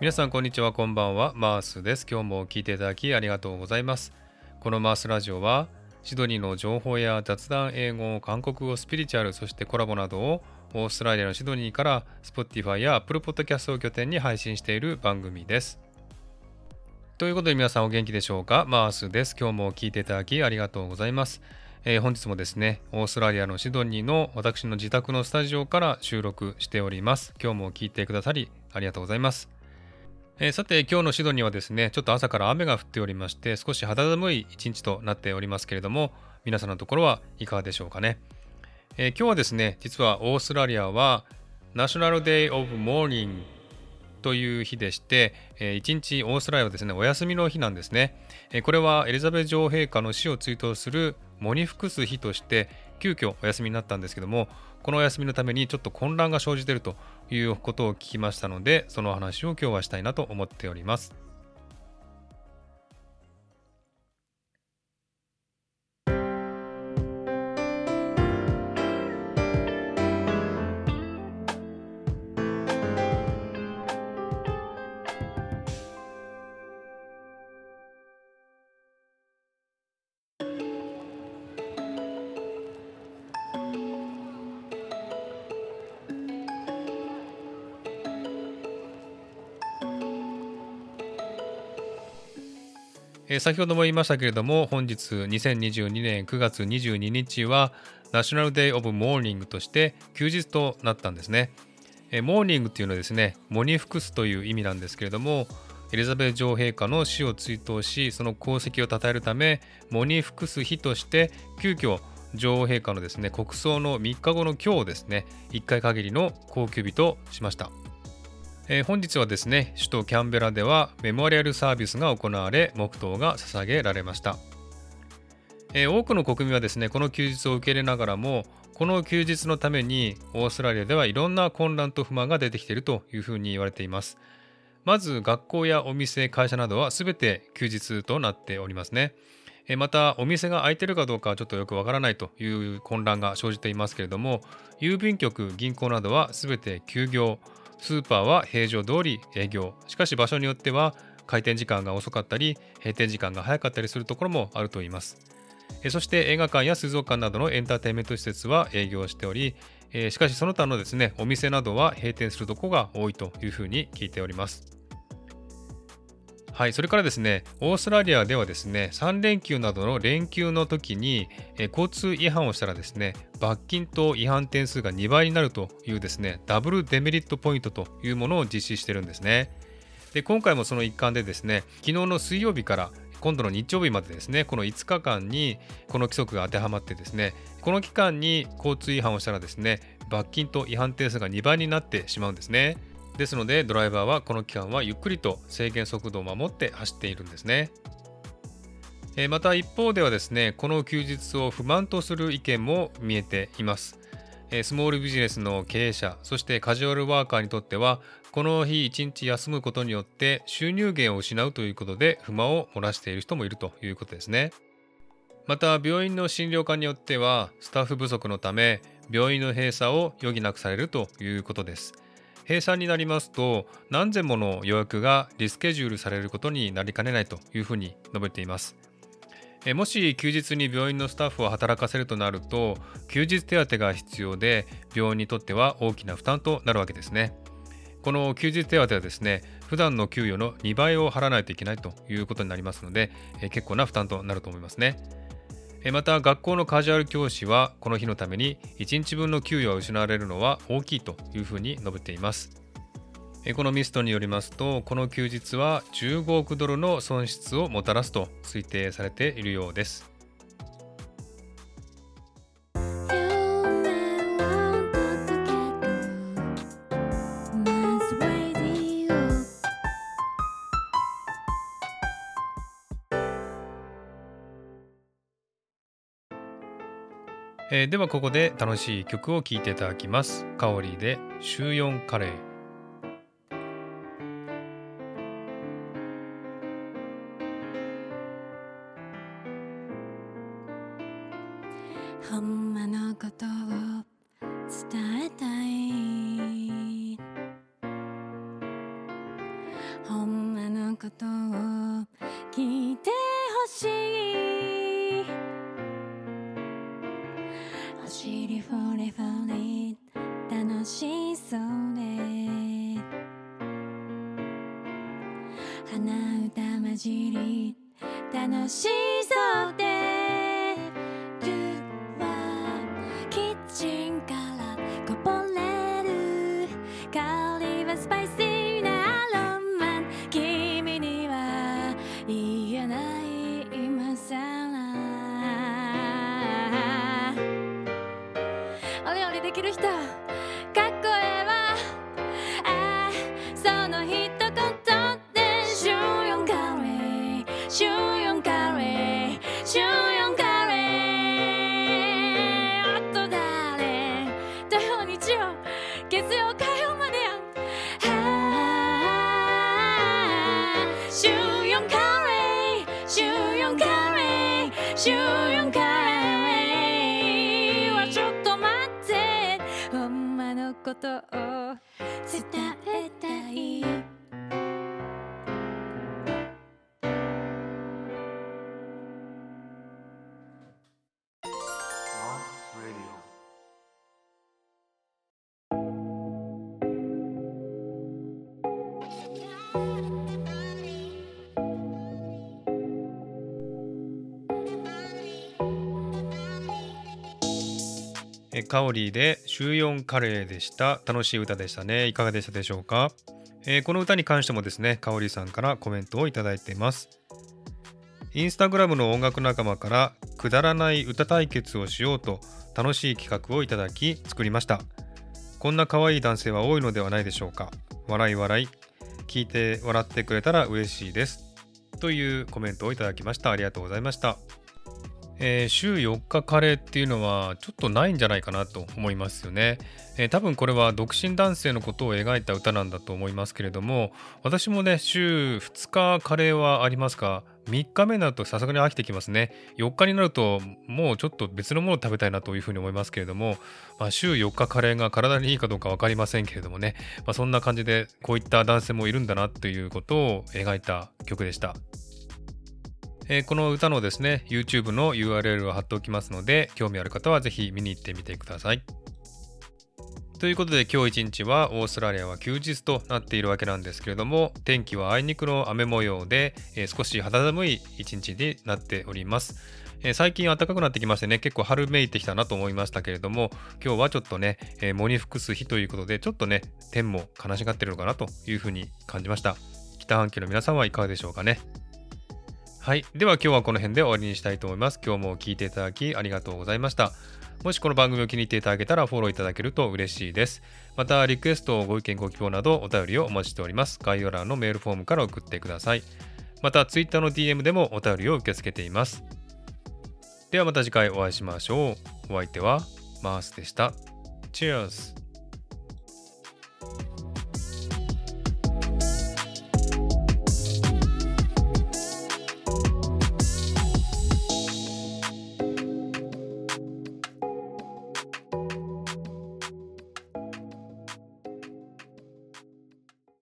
皆さんこんにちはこんばんは。マースです。今日も聞いていただきありがとうございます。このマースラジオはシドニーの情報や雑談英語韓国語スピリチュアルそしてコラボなどをオーストラリアのシドニーから Spotify や Apple Podcast を拠点に配信している番組です。ということで皆さんお元気でしょうか？マースです。今日も聞いていただきありがとうございます。えー、本日もですね、オーストラリアのシドニーの私の自宅のスタジオから収録しております。今日も聞いてくださりありがとうございます。えー、さて今日のシドニーはですねちょっと朝から雨が降っておりまして少し肌寒い一日となっておりますけれども皆さんのところはいかがでしょうかね、えー、今日はですね実はオーストラリアはナショナルデイオブモーニングという日でして、えー、一日オーストラリアはですねお休みの日なんですね、えー、これはエリザベス女王陛下の死を追悼する喪に服す日として急遽お休みになったんですけどもこのお休みのためにちょっと混乱が生じているということを聞きましたのでその話を今日はしたいなと思っております。え先ほども言いましたけれども本日2022年9月22日はナショナルデイオブモーニングとして休日となったんですね。えモーニングっていうのはですね、喪に服すという意味なんですけれども、エリザベス女王陛下の死を追悼し、その功績を称えるため、喪に服す日として、急遽女王陛下のですね、国葬の3日後の今日ですね、1回限りの高級日としました。えー、本日はですね首都キャンベラではメモリアルサービスが行われ黙祷が捧げられました、えー、多くの国民はですねこの休日を受け入れながらもこの休日のためにオーストラリアではいろんな混乱と不満が出てきているというふうに言われています。まず学校やお店会社などは全て休日となっておりますね。またお店が開いてるかどうかはちょっとよくわからないという混乱が生じていますけれども郵便局銀行などは全て休業。スーパーは平常通り営業。しかし場所によっては開店時間が遅かったり閉店時間が早かったりするところもあるといいます。そして映画館や水族館などのエンターテインメント施設は営業しておりしかしその他のですねお店などは閉店するところが多いというふうに聞いております。はい、それからですね、オーストラリアではですね、3連休などの連休の時に、え交通違反をしたらですね、罰金と違反点数が2倍になるというですね、ダブルデメリットポイントというものを実施してるんですね。で今回もその一環でですね、昨日の水曜日から今度の日曜日までですね、この5日間にこの規則が当てはまってですね、この期間に交通違反をしたらですね、罰金と違反点数が2倍になってしまうんですね。ですのでドライバーはこの期間はゆっくりと制限速度を守って走っているんですね。また一方ではですねこの休日を不満とする意見も見えています。スモールビジネスの経営者そしてカジュアルワーカーにとってはこの日一日休むことによって収入源を失うということで不満を漏らしている人もいるということですね。また病院の診療科によってはスタッフ不足のため病院の閉鎖を余儀なくされるということです。閉鎖になりますと何千もの予約がリスケジュールされることになりかねないというふうに述べています。もし休日に病院のスタッフを働かせるとなると休日手当が必要で病院にとっては大きな負担となるわけですね。この休日手当はですね普段の給与の2倍を払わないといけないということになりますので結構な負担となると思いますね。また学校のカジュアル教師はこの日のために1日分の給与が失われるのは大きいというふうに述べています。エコノミストによりますとこの休日は15億ドルの損失をもたらすと推定されているようです。えー、ではここで楽しい曲を聴いていただきます。カオリーで週4カレー。ほんまのことを伝えたいほんのことを聞いてほしい走りフリフリ楽しそうで鼻歌混じり楽しそうで週4カレー週4カレーあと誰土曜日曜月曜火曜までやん。週4カレー週4カレー週4カレーはちょっと待ってほんまのことを伝えたい。カオリーで週4カレーでした。楽しい歌でしたね。いかがでしたでしょうか、えーこの歌に関してもですねカオリーさんからコメントをいただいています。インスタグラムの音楽仲間からくだらない歌対決をしようと楽しい企画をいただき作りました。こんな可愛い男性は多いのではないでしょうか？笑い笑い。聞いて笑ってくれたら嬉しいです。というコメントをいただきました。ありがとうございました。えー週4日カレーっていうのはちょっとないんじゃないかなと思いますよね、えー多分これは独身男性のことを描いた歌なんだと思いますけれども私もね週2日カレーはありますが3日目になるとさすがに飽きてきますね。4日になるともうちょっと別のものを食べたいなというふうに思いますけれども、まあ、週4日カレーが体にいいかどうか分かりませんけれどもね、まあ、そんな感じでこういった男性もいるんだなということを描いた曲でした。えーこの歌のですね YouTube の URL を貼っておきますので興味ある方はぜひ見に行ってみてください。ということで今日一日はオーストラリアは休日となっているわけなんですけれども天気はあいにくの雨模様で、えー少し肌寒い一日になっております。え最近暖かくなってきましてね結構春めいてきたなと思いましたけれども今日はちょっとね、え喪に服す日ということでちょっとね天も悲しがってるのかなというふうに感じました北半球の皆さんはいかがでしょうかねはい。では今日はこの辺で終わりにしたいと思います。今日も聞いていただきありがとうございました。もしこの番組を気に入っていただけたらフォローいただけると嬉しいです。また、リクエスト、ご意見、ご希望などお便りをお待ちしております。概要欄のメールフォームから送ってください。また、Twitter の DM でもお便りを受け付けています。ではまた次回お会いしましょう。お相手はマースでした。Cheers!